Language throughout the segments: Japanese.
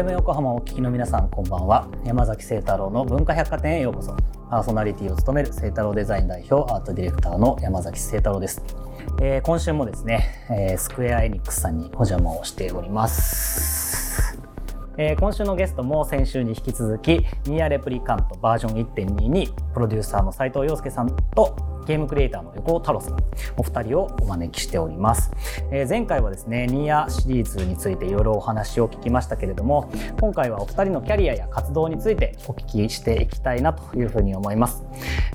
FM 横浜をお聞きの皆さんこんばんは。山崎清太郎の文化百貨店へようこそ。パーソナリティを務める清太郎デザイン代表アートディレクターの山崎清太郎です、えー、今週もですね、えー、スクエアエニックスさんにお邪魔をしております。えー、今週のゲストも先週に引き続きニアレプリカントバージョン1.2にプロデューサーの斉藤洋介さんとゲームクリエイターの横尾太郎さんお二人をお招きしております、えー、前回はですねニーアシリーズについていろいろお話を聞きましたけれども今回はお二人のキャリアや活動についてお聞きしていきたいなというふうに思います、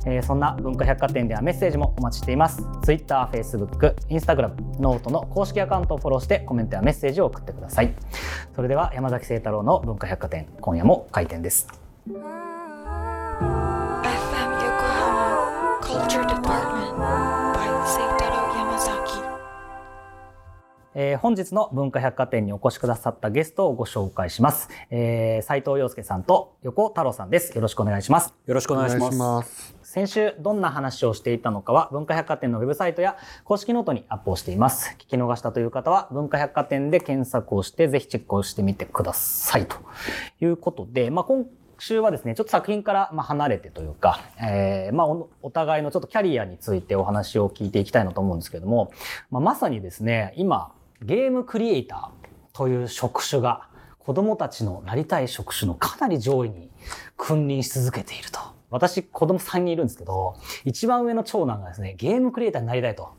えー、そんな文化百貨店ではメッセージもお待ちしています。Twitter、Facebook、Instagram、 note の公式アカウントをフォローしてコメントやメッセージを送ってください。それでは山崎晴太郎の文化百貨店今夜も開店です。えー、本日の文化百貨店にお越しくださったゲストをご紹介します。えー、齊藤陽介さんとヨコオタロウさんです。よろしくお願いします。よろしくお願いします。先週どんな話をしていたのかは文化百貨店のウェブサイトや公式ノートにアップをしています。聞き逃したという方は文化百貨店で検索をしてぜひチェックをしてみてください。ということで、まあ、今週はですね、ちょっと作品からま離れてというか、えー、まあお、お互いのちょっとキャリアについてお話を聞いていきたいなと思うんですけども、まあ、まさにですね、今、ゲームクリエイターという職種が子供たちのなりたい職種のかなり上位に君臨し続けていると。私、子供3人いるんですけど、一番上の長男がですね、ゲームクリエイターになりたいと。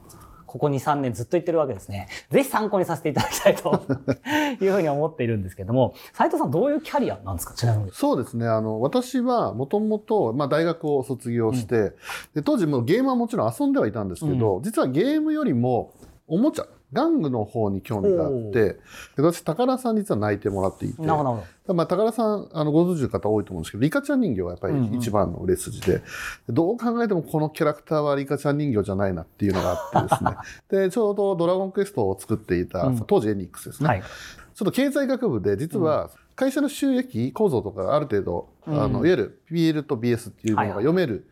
ここ2、3年ずっと言ってるわけですね。ぜひ参考にさせていただきたいと いうふうに思っているんですけども、斉藤さんどういうキャリアなんですか？ちなみに。そうですね。あの、私はもともと、まあ大学を卒業して、うん、で当時もゲームはもちろん遊んではいたんですけど、うん、実はゲームよりもおもちゃ、玩具の方に興味があって、私、宝さん実は泣いてもらっていて、なるほど。まあ、宝さん、あの、ご存知の方多いと思うんですけど、リカちゃん人形がやっぱり一番の売れ筋で、うんうん、どう考えてもこのキャラクターはリカちゃん人形じゃないなっていうのがあってですね。で、ちょうどドラゴンクエストを作っていた、うん、当時エニックスですね。はい、ちょっと経済学部で、実は、会社の収益構造とかある程度、うん、あのいわゆる PL と BS っていうのが読める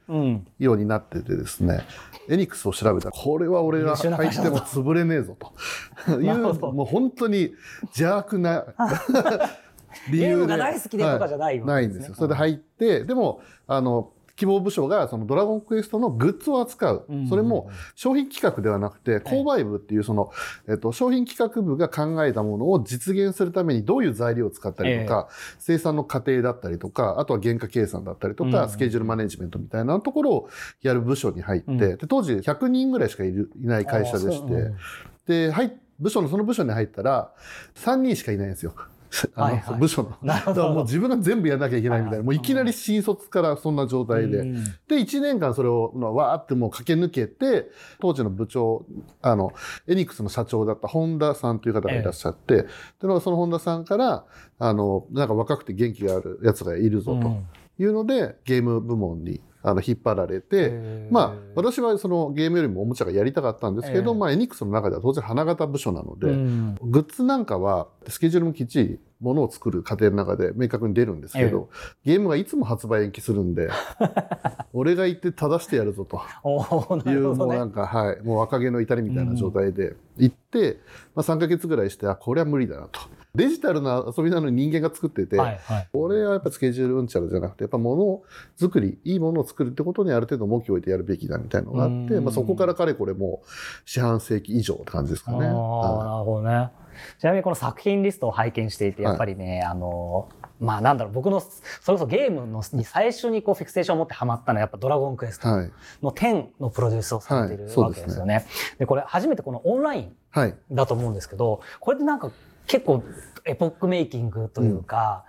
ようになっててですね、エニックスを調べた。ら、これは俺が入っても潰れねえぞと。いう、もう本当に邪悪な 理由で。大好きでとかじゃない、ね。はい、ないんですよ。それで入って、でも、あの、希望部署がそのドラゴンクエストのグッズを扱う。それも商品企画ではなくて、購買部っていうその、えっと、商品企画部が考えたものを実現するためにどういう材料を使ったりとか、生産の過程だったりとか、あとは原価計算だったりとか、スケジュールマネジメントみたいなところをやる部署に入って、で当時100人ぐらいしかいるいない会社でして、で、はい、部署の、その部署に入ったら、3人しかいないんですよ。あの、はいはい、部署の。なるほど。もう自分が全部やらなきゃいけないみたいな、もういきなり新卒からそんな状態で。うん、で、1年間それを、わーってもう駆け抜けて、当時の部長、あの、エニックスの社長だった本田さんという方がいらっしゃって、ええ、で、その本田さんから、あの、なんか若くて元気があるやつがいるぞというので、うん、ゲーム部門にあの引っ張られて、まあ私はそのゲームよりもおもちゃがやりたかったんですけど、まあエニックスの中では当然花形部署なので、グッズなんかはスケジュールもきっちりものを作る過程の中で明確に出るんですけど、ゲームがいつも発売延期するんで、俺が行って正してやるぞと。いう、もうなんか、はい、もう若気の至りみたいな状態で行って、まあ3ヶ月ぐらいして、あ、これは無理だなと。デジタルな遊びなのに人間が作ってて、はいはい、俺はやっぱスケジュールうんちゃらじゃなくて、やっぱものづくり、いいものを作るってことにある程度重きを置いてやるべきだみたいなのがあって、まあ、そこからかれこれもう四半世紀以上って感じですかね。なるほどね。ちなみにこの作品リストを拝見していて、やっぱりね、はい、あの、まあなんだろう、僕の、それこそゲームのに最初にこうフィクセーションを持ってハマったのはやっぱドラゴンクエストの10のプロデュースをされているわけですよね。はい、で、ね、これ初めてこのオンラインだと思うんですけど、これってなんか結構エポックメイキングというか、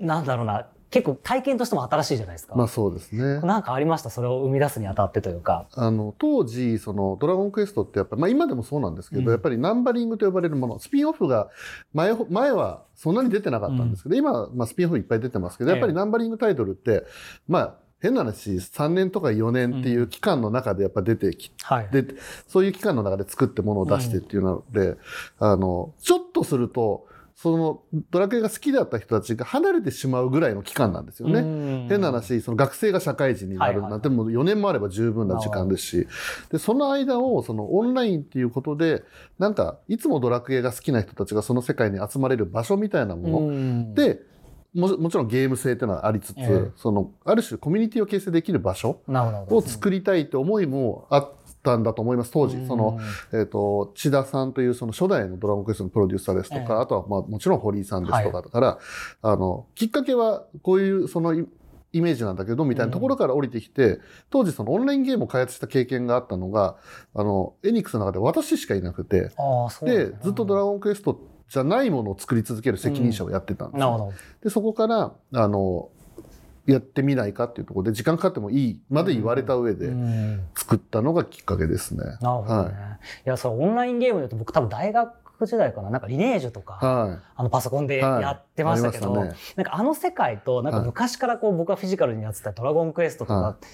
うん、なんだろうな、結構体験としても新しいじゃないですか。まあそうですね。なんかありました？それを生み出すにあたってというか。あの、当時、その、ドラゴンクエストってやっぱり、まあ今でもそうなんですけど、うん、やっぱりナンバリングと呼ばれるもの、スピンオフが前、前はそんなに出てなかったんですけど、うん、今、まあスピンオフいっぱい出てますけど、やっぱりナンバリングタイトルって、まあ、変な話、3年とか4年っていう期間の中でやっぱ出てき、うんはい、で、そういう期間の中で作ってものを出してっていうので、うん、あの、ちょっとすると、そのドラクエが好きだった人たちが離れてしまうぐらいの期間なんですよね。変な話、その学生が社会人になるなんても4年もあれば十分な時間ですし、で、その間をそのオンラインっていうことで、なんか、いつもドラクエが好きな人たちがその世界に集まれる場所みたいなもの。で、ももちろんゲーム性っていうのはありつつ、えー、その、ある種コミュニティを形成できる場所を作りたいって思いもあったんだと思います、当時。その、えっ、ー、と、千田さんというその初代のドラゴンクエストのプロデューサーですとか、えー、あとはまあもちろん堀井さんですとかだから、はい、あの、きっかけはこういうその、イメージなんだけど、みたいなところから降りてきて、当時そのオンラインゲームを開発した経験があったのが、あの、エニックスの中で私しかいなくて、で、ずっとドラゴンクエストじゃないものを作り続ける責任者をやってたんですよ、で、そこから、あの、やってみないかっていうところで、時間かかってもいいまで言われた上で作ったのがきっかけですね。なるほどね。はい、いや、そのオンラインゲームでと僕多分大学時代かななんかリネージュとか、はい、あのパソコンでやってましたけど、はいね、なんかあの世界となんか昔からこう僕はフィジカルにやってた「ドラゴンクエスト」とか、はい、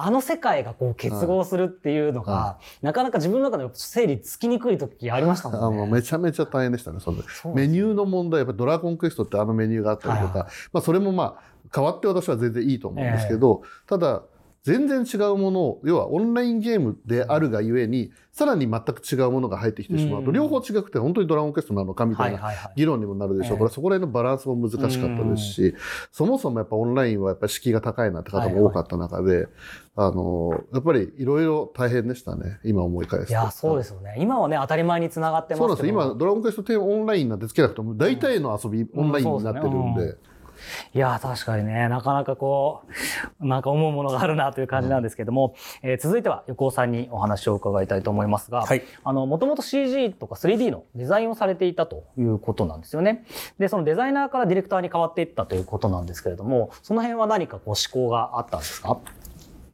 あの世界がこう結合するっていうのが、はい、なかなか自分の中で整理つきにくい時ありましたもんね。あのめちゃめちゃ大変でしたね、それ。メニューの問題、やっぱドラゴンクエストってあのメニューがあったりとか、はいはい、まあそれもまあ変わって私は全然いいと思うんですけど、えー、ただ、全然違うものを、要はオンラインゲームであるがゆえに、さらに全く違うものが入ってきてしまうと、両方違くて本当にドラゴンクエストなのかみたいな議論にもなるでしょうから、そこら辺のバランスも難しかったですし、そもそもやっぱオンラインはやっぱり敷居が高いなって方も多かった中で、あの、やっぱりいろいろ大変でしたね。今思い返すと。いや、そうですよね。今はね、当たり前につながってますそうなんです今、ドラゴンクエスト10オンラインなんてつけなくても、大体の遊び、オンラインになってるんで。いや確かにねなかなかこうなんか思うものがあるなという感じなんですけども、うん、えー、続いては横尾さんにお話を伺いたいと思いますが、はい、あのもともと CG とか 3D のデザインをされていたということなんですよね。でそのデザイナーからディレクターに変わっていったということなんですけれどもその辺は何かこう思考があったんですか？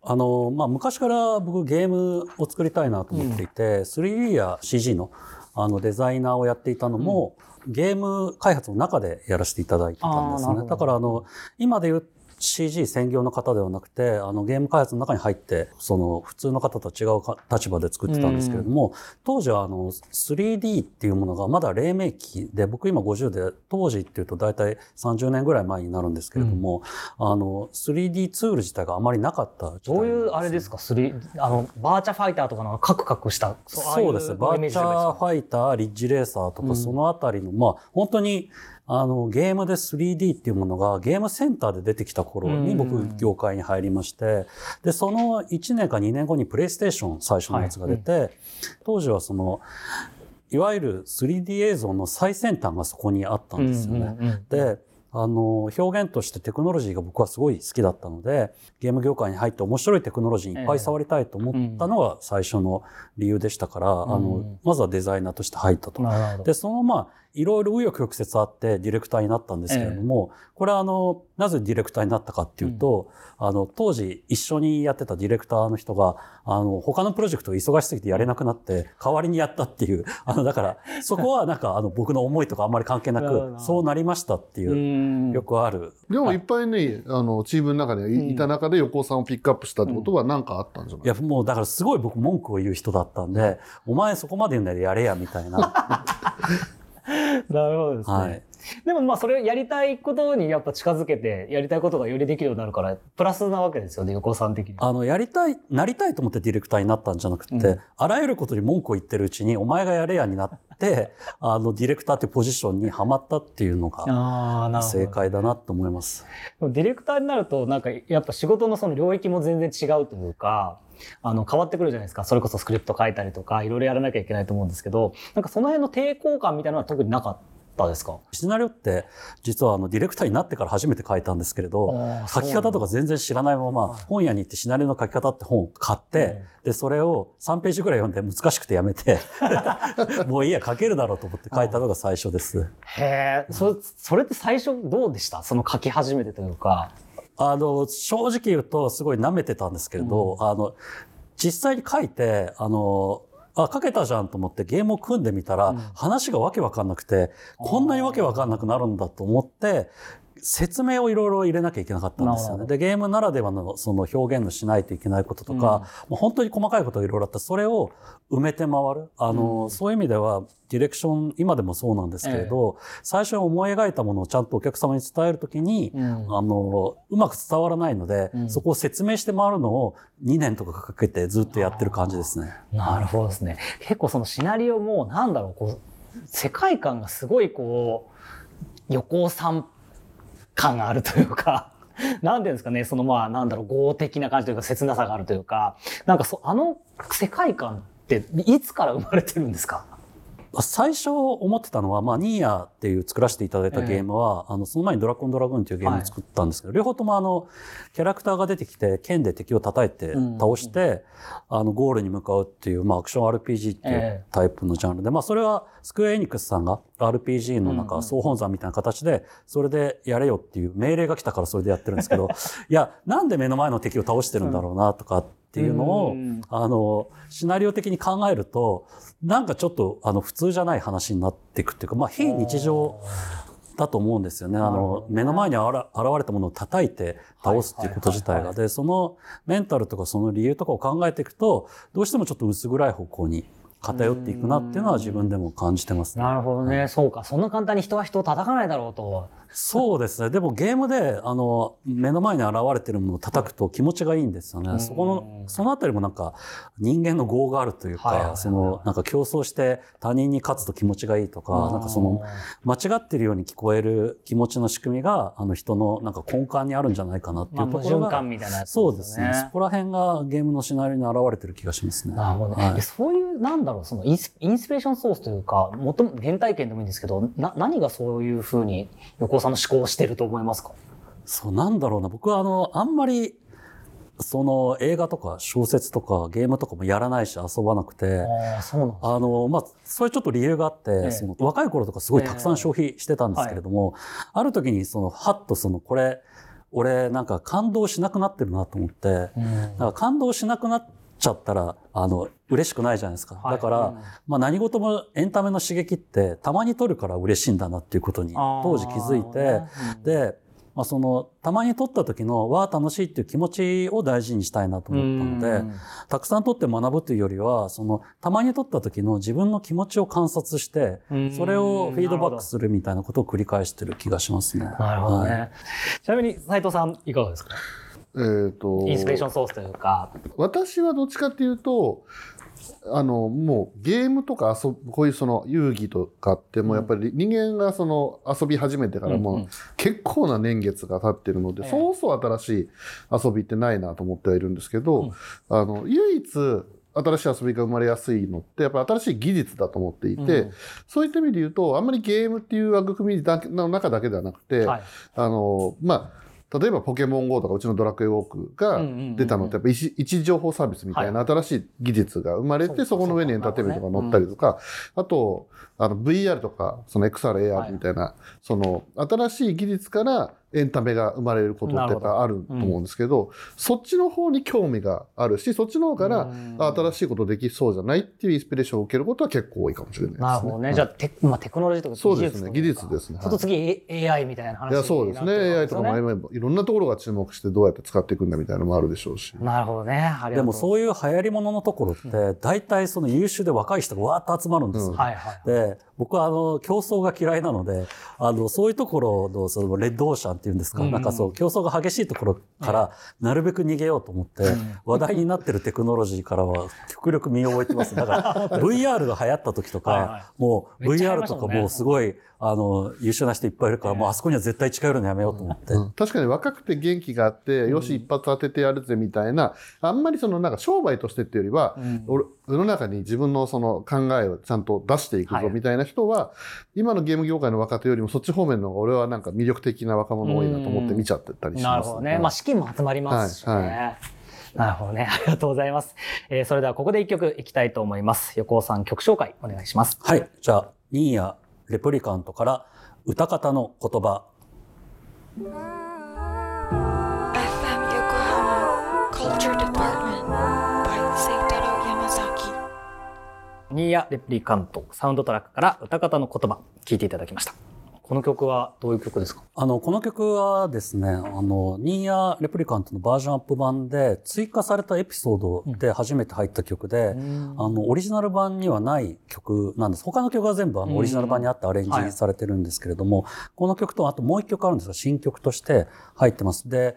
あの、まあ、昔から僕ゲームを作りたいなと思っていて、うん、3D や CG のあのデザイナーをやっていたのも、うん、ゲーム開発の中でやらせていただいてたんですね。だからあの、今で言う CG 専業の方ではなくて、あのゲーム開発の中に入って、その普通の方と違う立場で作ってたんですけれども、当時はあの 3D っていうものがまだ黎明期で、僕今50で、当時っていうと大体30年ぐらい前になるんですけれども、うん、あの 3D ツール自体があまりなかったどういうあれですか？3, あのバーチャファイターとかのカクカクしたそうです。ねバーチャファイターリッジレーサーとかそのあたりの、うん、まあ本当にあの、ゲームで 3D っていうものがゲームセンターで出てきた頃に僕、業界に入りまして、で、その1年か2年後にプレイステーション最初のやつが出て、はい、当時はその、いわゆる 3D 映像の最先端がそこにあったんですよね。で、あの、表現としてテクノロジーが僕はすごい好きだったので、ゲーム業界に入って面白いテクノロジーいっぱい触りたいと思ったのが最初の理由でしたから、あの、まずはデザイナーとして入ったと。で、そのまあ、いろいろ紆余曲折あってディレクターになったんですけれども、ええ、これはあの、なぜディレクターになったかっていうと、うん、あの、当時一緒にやってたディレクターの人が、あの、他のプロジェクト忙しすぎてやれなくなって、代わりにやったっていう、あの、だから、そこはなんかあの、僕の思いとかあんまり関係なく、そうなりましたっていう、よくある。でもい。っぱいね、あの、チームの中にいた中で横尾さんをピックアップしたってことは何かあったんじゃない、うん、いや、もうだからすごい僕文句を言う人だったんで、お前そこまで言うんだよやれや、みたいな。なるほどですね。はいでもまあそれをやりたいことにやっぱ近づけてやりたいことがよりできるようになるからプラスなわけですよね横尾さん的に。あのやりたいなりたいと思ってディレクターになったんじゃなくて、うん、あらゆることに文句を言ってるうちにお前がやれやになって あのディレクターってポジションにはまったっていうのが正解だなと思います。ディレクターになるとなんかやっぱ仕事のその領域も全然違うというか。あの変わってくるじゃないですかそれこそスクリプト書いたりとかいろいろやらなきゃいけないと思うんですけどなんかその辺の抵抗感みたいなのは特になかった？ですか？シナリオって実はあのディレクターになってから初めて書いたんですけれど書き方とか全然知らないまま本屋に行ってシナリオの書き方って本を買って、でそれを3ページぐらい読んで難しくてやめて もういいや書けるだろうと思って書いたのが最初です。へえそそれって最初どうでした？その書き始めてというか。あの正直言うとすごい舐めてたんですけれど、うん、あの実際に書いてあのあ、書けたじゃんと思ってゲームを組んでみたら、話がわけわかんなくて、こんなにわけわかんなくなるんだと思って、説明をいろいろ入れなきゃいけなかったんですよね。で、ゲームならではのその表現のしないといけないこととか、うん、もう本当に細かいことがいろいろあったそれを埋めて回る。あの、うん、そういう意味では、ディレクション、今でもそうなんですけれど、ええ、最初に思い描いたものをちゃんとお客様に伝えるときに、うん、あの、うまく伝わらないので、そこを説明して回るのを2年とかかけてずっとやってる感じですね。なるほどですね。結構そのシナリオも、なんだろう、こう、世界観がすごいこう、横尾さん感があるというか、なんていうんですかね、そのまあ、なんだろう、豪的な感じというか、切なさがあるというか、なんかそ、あの世界観っていつから生まれてるんですか？最初思ってたのは、まあ、ニーヤっていう作らせていただいたゲームは、えー、あの、その前にドラゴンドラグーンっていうゲームを作ったんですけど、はい、両方ともあの、キャラクターが出てきて、剣で敵を叩いて倒して、うん、あの、ゴールに向かうっていう、まあ、アクション RPG っていうタイプのジャンルで、えー、まあ、それはスクエアエニックスさんが RPG のなんか総本山みたいな形で、それでやれよっていう命令が来たからそれでやってるんですけど、いや、なんで目の前の敵を倒してるんだろうなとかっていうのを、あの、シナリオ的に考えると、なんかちょっと、あの、普通じゃない話になっていくっていうか、まあ、非日常だと思うんですよね。あの、目の前に現れたものを叩いて倒すっていうこと自体が。で、そのメンタルとかその理由とかを考えていくと、どうしてもちょっと薄暗い方向に偏っていくなっていうのは自分でも感じてます、ね、なるほどね、はい、そうか。そんな簡単に人は人を叩かないだろうと。そうですね。でもゲームで、あの、目の前に現れてるものを叩くと気持ちがいいんですよね。そこの、そのあたりもなんか人間の業があるというか、その、なんか競争して他人に勝つと気持ちがいいとか、なんかその、間違ってるように聞こえる気持ちの仕組みが、あの人のなんか根幹にあるんじゃないかなっていうところが。まあ、みたいなね、そうですね。そこら辺がゲームのシナリオに現れてる気がしますね。なるほど。はい、そういう、なんだろう、そのインスインスピレーションソースというか、もとも原体験でもいいんですけど、な、何がそういうふうに横尾さんの思考をしてるとと思いますか？そう、なんだろうな。僕はあの、あんまり、その映画とか小説とかゲームとかもやらないし遊ばなくて、あの、まあ、そういうちょっと理由があって、えその若い頃とかすごいたくさん消費してたんですけれども、えはい、ある時にその、はっとその、これ、俺なんか感動しなくなってるなと思って、うん、感動しなくなっちゃったら、あの、嬉しくないじゃないですか。はい、だから、うん、まあ何事もエンタメの刺激ってたまに取るから嬉しいんだなっていうことに当時気づいて、で、まあ、その、たまに撮った時の、わあ、楽しいっていう気持ちを大事にしたいなと思ったので、たくさん撮って学ぶというよりは、その、たまに撮った時の自分の気持ちを観察して、それをフィードバックするみたいなことを繰り返してる気がしますね。なるほどね。はい、ちなみに、斉藤さん、いかがですか？えっ、ー、と。インスピレーションソースというか。私はどっちかっていうと、あの、もうゲームとか遊ぶ、こういうその遊戯とかってもやっぱり人間がその遊び始めてからも結構な年月が経ってるので、そうそう新しい遊びってないなと思ってはいるんですけど、あの、唯一新しい遊びが生まれやすいのって、やっぱ新しい技術だと思っていて、うん、そういった意味で言うと、あんまりゲームっていう枠組みの中だけではなくて、はい、あの、まあ、例えばポケモン GO とかうちのドラクエウォークが出たのってやっぱ位置情報サービスみたいな新しい技術が生まれて、そこの上にエンターテイメントが載ったりとか、あと、あの VR とか、その XR、AR みたいな、その新しい技術からエンタメが生まれることってやっぱあると思うんですけど、うん、そっちの方に興味があるし、そっちの方から新しいことできそうじゃないっていうインスピレーションを受けることは結構多いかもしれないですね。なるほどね。じゃあテ,、まあ、テクノロジーとかそうですね。技術ですね。ちょっと次 AI みたいな話いや、そうですね。AI とかもいろんなところが注目してどうやって使っていくんだみたいなのもあるでしょうし。なるほどね。でもそういう流行り物のところって、大体その優秀で若い人がわーっと集まるんですよ。うん、はいはい。で、僕はあの、競争が嫌いなので、あの、そういうところの、その、レッドオーシャンっていうんですか、うん、なんかそう、競争が激しいところから、なるべく逃げようと思って、話題になってるテクノロジーからは、極力身を置いてます。だから、VR が流行った時とか、はいはい、もう、VR とかもうすごい、あの、優秀な人いっぱいいるから、もうあそこには絶対近寄るのやめようと思って。うん、確かに若くて元気があって、よし、一発当ててやるぜみたいな、あんまりそのなんか商売としてっていうよりは、俺、世の中に自分のその考えをちゃんと出していくぞみたいな人は、今のゲーム業界の若手よりもそっち方面の方が俺はなんか魅力的な若者多いなと思って見ちゃってたりします、なるほどね。まあ資金も集まりますしね。はいはいなるほどね。ありがとうございます。えー、それではここで一曲いきたいと思います。横尾さん曲紹介お願いします。はい。じゃあ、ニーヤレプリカントから歌方の言葉。FM ニーヤレプリカントサウンドトラックから歌方の言葉聞いていただきました。この曲はどういう曲ですか？あの、この曲はですね、あの、ニーヤレプリカントのバージョンアップ版で追加されたエピソードで初めて入った曲で、うん、あの、オリジナル版にはない曲なんです。他の曲は全部あの、オリジナル版にあってアレンジされてるんですけれども、はい、この曲とあともう一曲あるんですが、新曲として入ってます。で、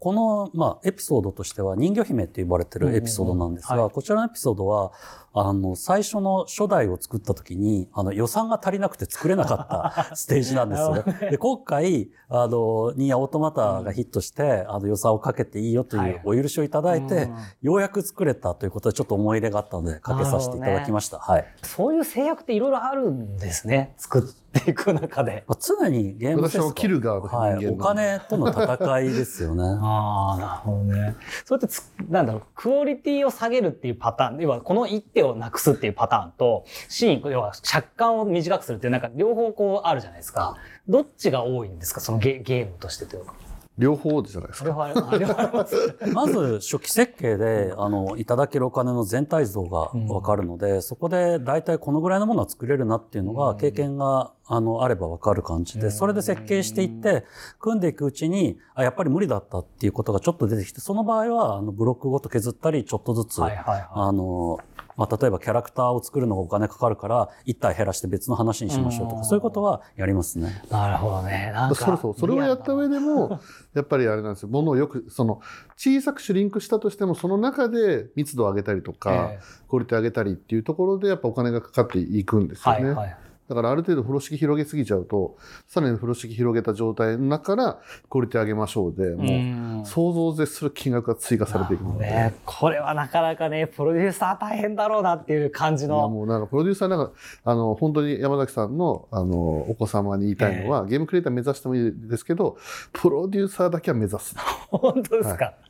この、まあ、エピソードとしては人魚姫って呼ばれてるエピソードなんですが、こちらのエピソードは、あの、最初の初代を作った時に、あの、予算が足りなくて作れなかった ステージなんですよね。で、今回、あの、ニーヤオートマタがヒットして、あの、予算をかけていいよというお許しをいただいて、ようやく作れたということで、ちょっと思い入れがあったので、かけさせていただきました。はい。そういう制約っていろいろあるんですね。作っていく中で。まあ、常にゲーム私を切る側はい。お金との戦いですよね。ああ、なるほどね。そうやってなんだろう、クオリティを下げるっていうパターン、要はこの一手をなくすっていうパターンと、シーン、要は尺間を短くするっていう、なんか両方こうあるじゃないですか。どっちが多いんですか？そのゲゲームとしてというか。両方じゃないですか。まず初期設計で、あの、いただけるお金の全体像がわかるので、うん、そこで大体このぐらいのものは作れるなっていうのが、経験が、あの、あればわかる感じで、それで設計していって、組んでいくうちに、あ、やっぱり無理だったっていうことがちょっと出てきて、その場合は、あの、ブロックごと削ったり、ちょっとずつ、はいはいはい、あの、まあ、例えばキャラクターを作るのがお金かかるから、一体減らして別の話にしましょうとか、そういうことはやりますね。なるほどね。なんか。そうそう。それをやった上でも、やっぱりあれなんですよ。ものをよく、その、小さくシュリンクしたとしても、その中で密度を上げたりとか、えー、クオリティ上げたりっていうところで、やっぱお金がかかっていくんですよね。はいはいだからある程度風呂敷広げすぎちゃうと、さらに風呂敷広げた状態の中からクオリティ上げましょうで、もう想像を絶する金額が追加されていくので。ね、これはなかなかね、プロデューサー大変だろうなっていう感じの。いやもうなんかプロデューサーなんか、あの、本当に山崎さんの、あの、お子様に言いたいのは、えー、ゲームクリエイター目指してもいいですけど、プロデューサーだけは目指す。本当ですか、はい。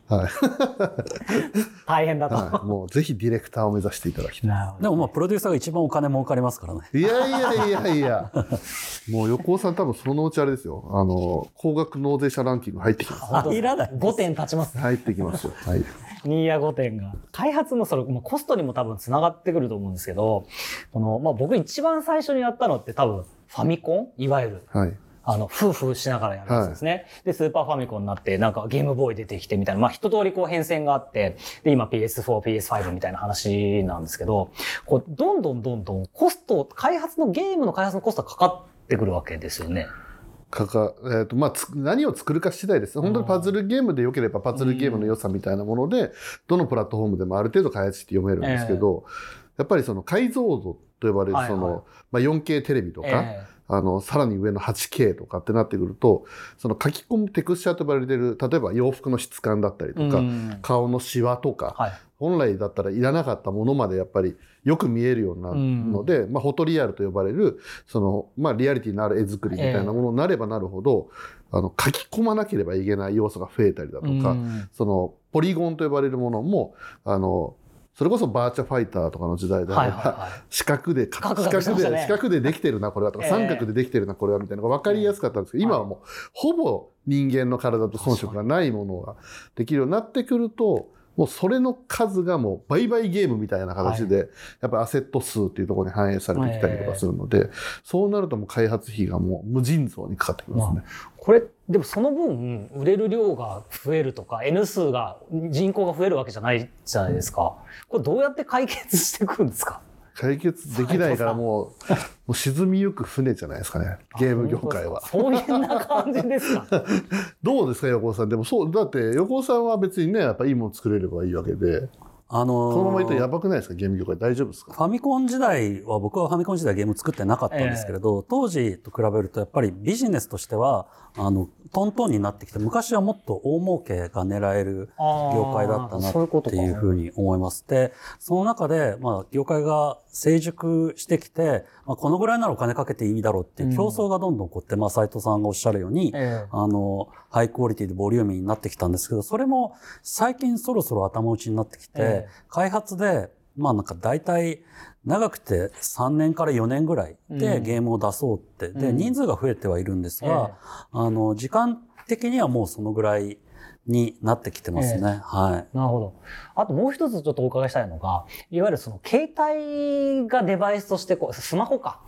大変だと、はい、もうぜひディレクターを目指していただきたい。でもまあ、プロデューサーが一番お金儲かりますからね。いやいやいやいや。もう横尾さん多分そのうちあれですよ。あの、高額納税者ランキング入ってきます。いらない。5点立ちます。入ってきますよ。はい。ニーヤ5点が。開発のそれ、コストにも多分繋がってくると思うんですけど、この、まあ僕一番最初にやったのって多分ファミコン？いわゆる。はい。あの、夫婦しながらやるやつですね、はい。で、スーパーファミコンになって、なんかゲームボーイ出てきてみたいな、まあ一通りこう変遷があって、で、今 PS4、PS5 みたいな話なんですけど、こう、どんどんどんどんコスト、開発のゲームの開発のコストがかかってくるわけですよね。かか、えっ、ー、と、まあ、何を作るか次第です。本当にパズルゲームで良ければパズルゲームの良さみたいなもので、どのプラットフォームでもある程度開発して読めるんですけど、えー、やっぱりその解像度と呼ばれるその、はいはい、まあ、4K テレビとか、えーあの、さらに上の 8K とかってなってくると、その書き込むテクスチャーと呼ばれてる、例えば洋服の質感だったりとか、顔のシワとか、はい、本来だったらいらなかったものまでやっぱりよく見えるようになるので、まあ、フォトリアルと呼ばれる、その、まあ、リアリティのある絵作りみたいなものになればなるほど、えー、あの、書き込まなければいけない要素が増えたりだとか、その、ポリゴンと呼ばれるものも、あの、それこそバーチャファイターとかの時代であれば、四角で、四角で、四角でできてるな、これはとか、三角でできてるな、これはみたいなのが分かりやすかったんですけど、今はもう、ほぼ人間の体と遜色がないものができるようになってくると、もうそれの数がもう売買ゲームみたいな形で、やっぱアセット数っていうところに反映されてきたりとかするので、そうなるともう開発費がもう無尽蔵にかかってきますね。これ、でもその分、売れる量が増えるとか、N 数が、人口が増えるわけじゃないじゃないですか。これどうやって解決していくんですか？解決できないからもう、もう沈みゆく船じゃないですかね。ゲーム業界は。そういうな感じですか？どうですか、横尾さん。でもそう、だって横尾さんは別にね、やっぱいいもの作れればいいわけで。あのー、このままいったらやばくないですか？ゲーム業界大丈夫ですか？ファミコン時代は僕はファミコン時代ゲーム作ってなかったんですけれど、えー、当時と比べるとやっぱりビジネスとしてはあのトントンになってきて昔はもっと大儲けが狙える業界だったなっていうふうに思います。でその中で、まあ、業界が成熟してきて、まあ、このぐらいならお金かけていいだろうっていう競争がどんどん起こって、うん、まあ斉藤さんがおっしゃるように、えー、あのハイクオリティでボリューミーになってきたんですけどそれも最近そろそろ頭打ちになってきて、えー、開発でまあなんか大体長くて3年から4年ぐらいでゲームを出そうって、うん、で、人数が増えてはいるんですが、あの、時間的にはもうそのぐらいになってきてますね。えー、はい。なるほど。あともう一つちょっとお伺いしたいのが、いわゆるその携帯がデバイスとしてこう、スマホか。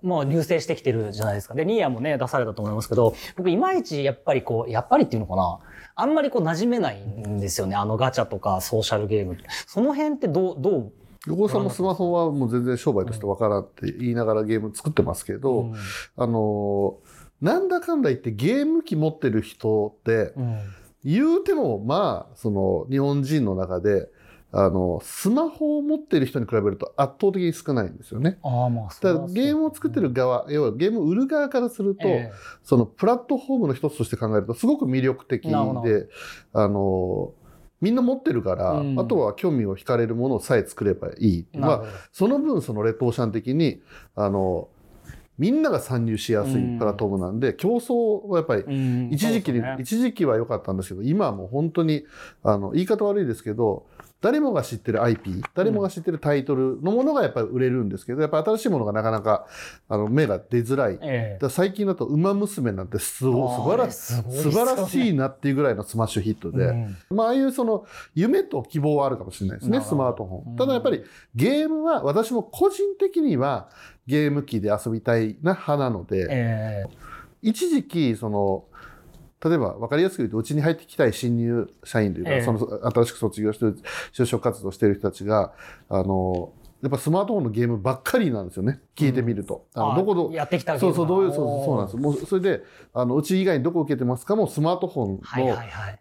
もう流星してきてるじゃないですか。で、ニーヤもね、出されたと思いますけど、僕いまいちやっぱりこう、やっぱりっていうのかな。あんまりこう馴染めないんですよね。あのガチャとかソーシャルゲーム。その辺ってどう、どう？横尾さんもスマホはもう全然商売としてわからんって言いながらゲーム作ってますけど、うん、あの、なんだかんだ言ってゲーム機持ってる人って、うん、言うてもまあ、その日本人の中で、あの、スマホを持ってる人に比べると圧倒的に少ないんですよね。ああ、まあそう、ね、ゲームを作ってる側、要はゲームを売る側からすると、えー、そのプラットフォームの一つとして考えるとすごく魅力的で、あの、みんな持ってるから、うん、あとは興味を惹かれるものさえ作ればいい。まあ、その分そのレトーシャン的に、あの、みんなが参入しやすいプラットフォームなんで、うん、競争はやっぱり、一時期に、ね、一時期は良かったんですけど、今はもう本当に、あの、言い方悪いですけど、誰もが知ってる IP、誰もが知ってるタイトルのものがやっぱり売れるんですけど、やっぱ新しいものがなかなか、あの、目が出づらい。ええ、最近だと、ウマ娘なんてすご素晴ら素晴らしいなっていうぐらいのスマッシュヒットで、うん、まあ、ああいうその、夢と希望はあるかもしれないですね、スマートフォン。ただやっぱり、ゲームは、私も個人的には、ゲーム機で遊びたいな派なので、えー、一時期、その、例えば分かりやすく言うと、うちに入ってきたい新入社員というか、えー、その新しく卒業してる、就職活動している人たちが、あの、やっぱスマートフォンのゲームばっかりなんですよね。聞いてみると。うん、あのどこど、やってきたそうそう、どういう、そうそうなんです。もう、それで、あの、うち以外にどこ受けてますかもスマートフォンの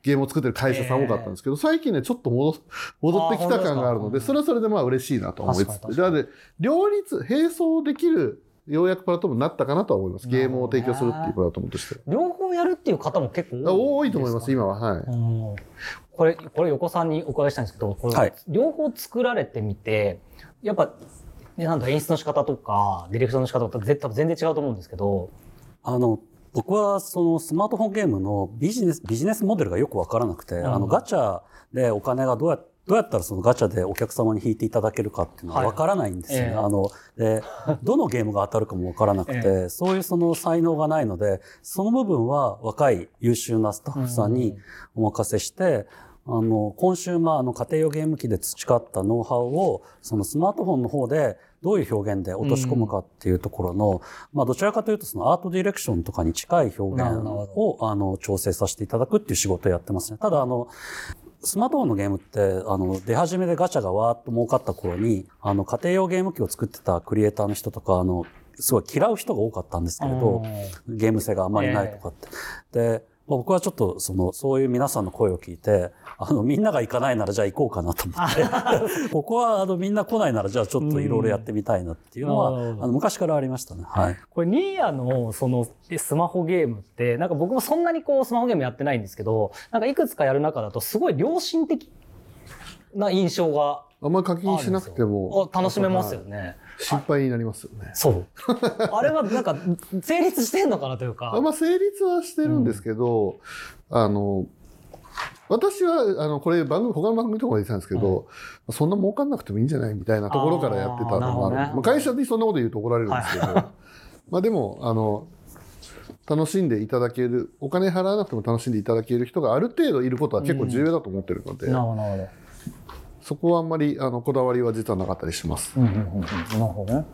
ゲームを作ってる会社さん多かったんですけど、最近ね、ちょっと戻、戻ってきた感があるので、それはそれでまあ嬉しいなと思いつつ。で、両立、並走できるようやくプラットフォームになったかなとは思います。ゲームを提供するっていうプラットフォームとして。両方やるっていう方も結構多い、ね、多いと思います、今は。はい。これ、これ横さんにお伺いしたいんですけど、これ、はい、両方作られてみて、やっぱ、ね、なんだ、演出の仕方とか、ディレクションの仕方とか、多分全然違うと思うんですけど。あの、僕はそのスマートフォンゲームのビジネス、ビジネスモデルがよくわからなくて、うん、あのガチャでお金がどうやってどうやったらそのガチャでお客様に引いていただけるかっていうのは分からないんですよね。はい、あの、で、どのゲームが当たるかも分からなくて、えー、そういうその才能がないので、その部分は若い優秀なスタッフさんにお任せして、あの、コンシューマーの家庭用ゲーム機で培ったノウハウを、そのスマートフォンの方でどういう表現で落とし込むかっていうところの、まあどちらかというとそのアートディレクションとかに近い表現を、あの、調整させていただくっていう仕事をやってますね。ただあの、スマートフォンのゲームって、あの、出始めでガチャがわーっと儲かった頃に、あの、家庭用ゲーム機を作ってたクリエイターの人とか、あの、すごい嫌う人が多かったんですけれど、ゲーム性があんまりないとかって。えー、で、僕はちょっと、その、そういう皆さんの声を聞いて、あの、みんなが行かないならじゃあ行こうかなと思って、ここは、あの、みんな来ないならじゃあちょっといろいろやってみたいなっていうのは、あの、昔からありましたね。はい。これ、ニーヤの、その、スマホゲームって、なんか僕もそんなにこう、スマホゲームやってないんですけど、なんかいくつかやる中だと、すごい良心的な印象があんまり課金しなくても。楽しめますよね。心配になりますよね。そう。あれはなんか、成立してんのかなというか。まあ、成立はしてるんですけど、うん、あの、私は、あの、これ番組、他の番組とかで言ってたんですけど、うん、そんな儲かんなくてもいいんじゃないみたいなところからやってたのもある。あね、まあ、会社でそんなこと言うと怒られるんですけど、はい、まあでも、あの、楽しんでいただける、お金払わなくても楽しんでいただける人がある程度いることは結構重要だと思ってるので、うん、なるほど。そこはあんまりあのこだわりは実はなかったりします。うんうんうん、なるほどね。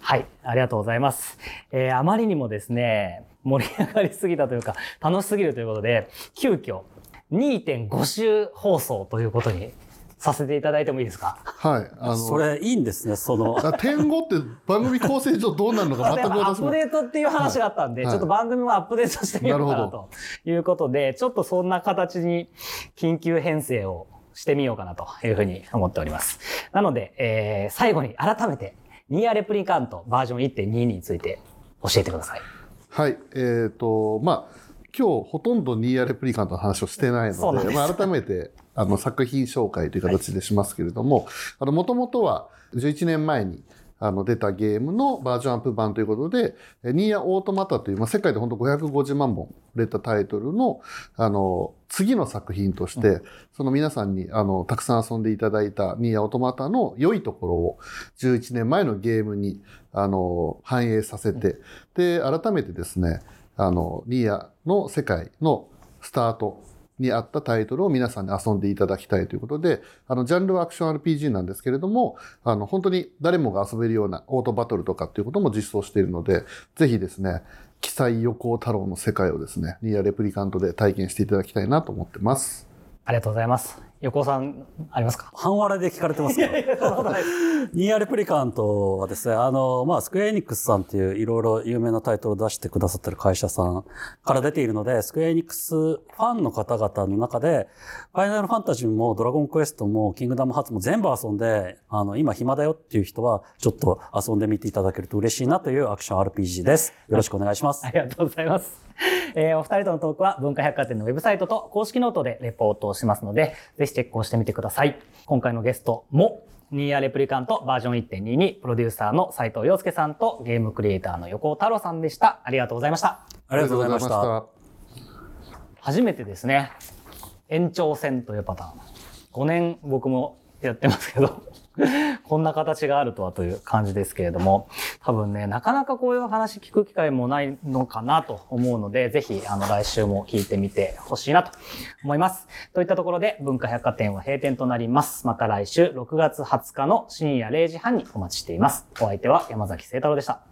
はい、ありがとうございます。えー、あまりにもですね、盛り上がりすぎたというか、楽しすぎるということで、急遽2.5週放送ということにさせていただいてもいいですか？はい。あの、それいいんですね、その。点5って番組構成上どうなるのか全くアップデートっていう話があったんで、はい、ちょっと番組もアップデートしてみようかなということで、ちょっとそんな形に緊急編成をしてみようかなというふうに思っております。なので、えー、最後に改めて、ニアレプリカントバージョン1.2について教えてください。はい。えっ、ー、と、まあ、今日ほとんどニーアレプリカントの話をしてないので、まあ、改めてあの作品紹介という形でしますけれども、もともとは11年前にあの、出たゲームのバージョンアップ版ということで、ニーアオートマタという、まあ、世界で本当550万本売れたタイトルの、あの、次の作品として、うん、その皆さんに、あの、たくさん遊んでいただいたニーアオートマタの良いところを11年前のゲームに、あの、反映させて、で、改めてですね、あの、ニアの世界のスタートに合ったタイトルを皆さんに遊んでいただきたいということで、あの、ジャンルはアクション RPG なんですけれども、あの、本当に誰もが遊べるようなオートバトルとかっていうことも実装しているので、ぜひですね、記載横太郎の世界をですね、ニアレプリカントで体験していただきたいなと思ってます。ありがとうございます。横尾さん、ありますか？半割れで聞かれてますか？ニーアレプリカントはですね、あの、まあ、スクエアエニックスさんっていういろいろ有名なタイトルを出してくださってる会社さんから出ているので、スクエアエニックスファンの方々の中で、ファイナルファンタジーもドラゴンクエストもキングダムハーツも全部遊んで、あの、今暇だよっていう人は、ちょっと遊んでみていただけると嬉しいなというアクション RPG です。よろしくお願いします。ありがとうございます。えー、お二人とのトークは文化百貨店のウェブサイトと公式ノートでレポートをしますので、ぜひチェックをしてみてください。今回のゲストも、ニーヤレプリカントバージョン1.2にプロデューサーの斉藤洋介さんとゲームクリエイターの横尾太郎さんでした。ありがとうございました。ありがとうございました。初めてですね、延長戦というパターン。5年僕もやってますけど こんな形があるとはという感じですけれども、多分ね、なかなかこういう話聞く機会もないのかなと思うので、ぜひ、あの、来週も聞いてみてほしいなと思います。といったところで、文化百貨店は閉店となります。また来週6月20日の深夜0時半にお待ちしています。お相手は山崎聖太郎でした。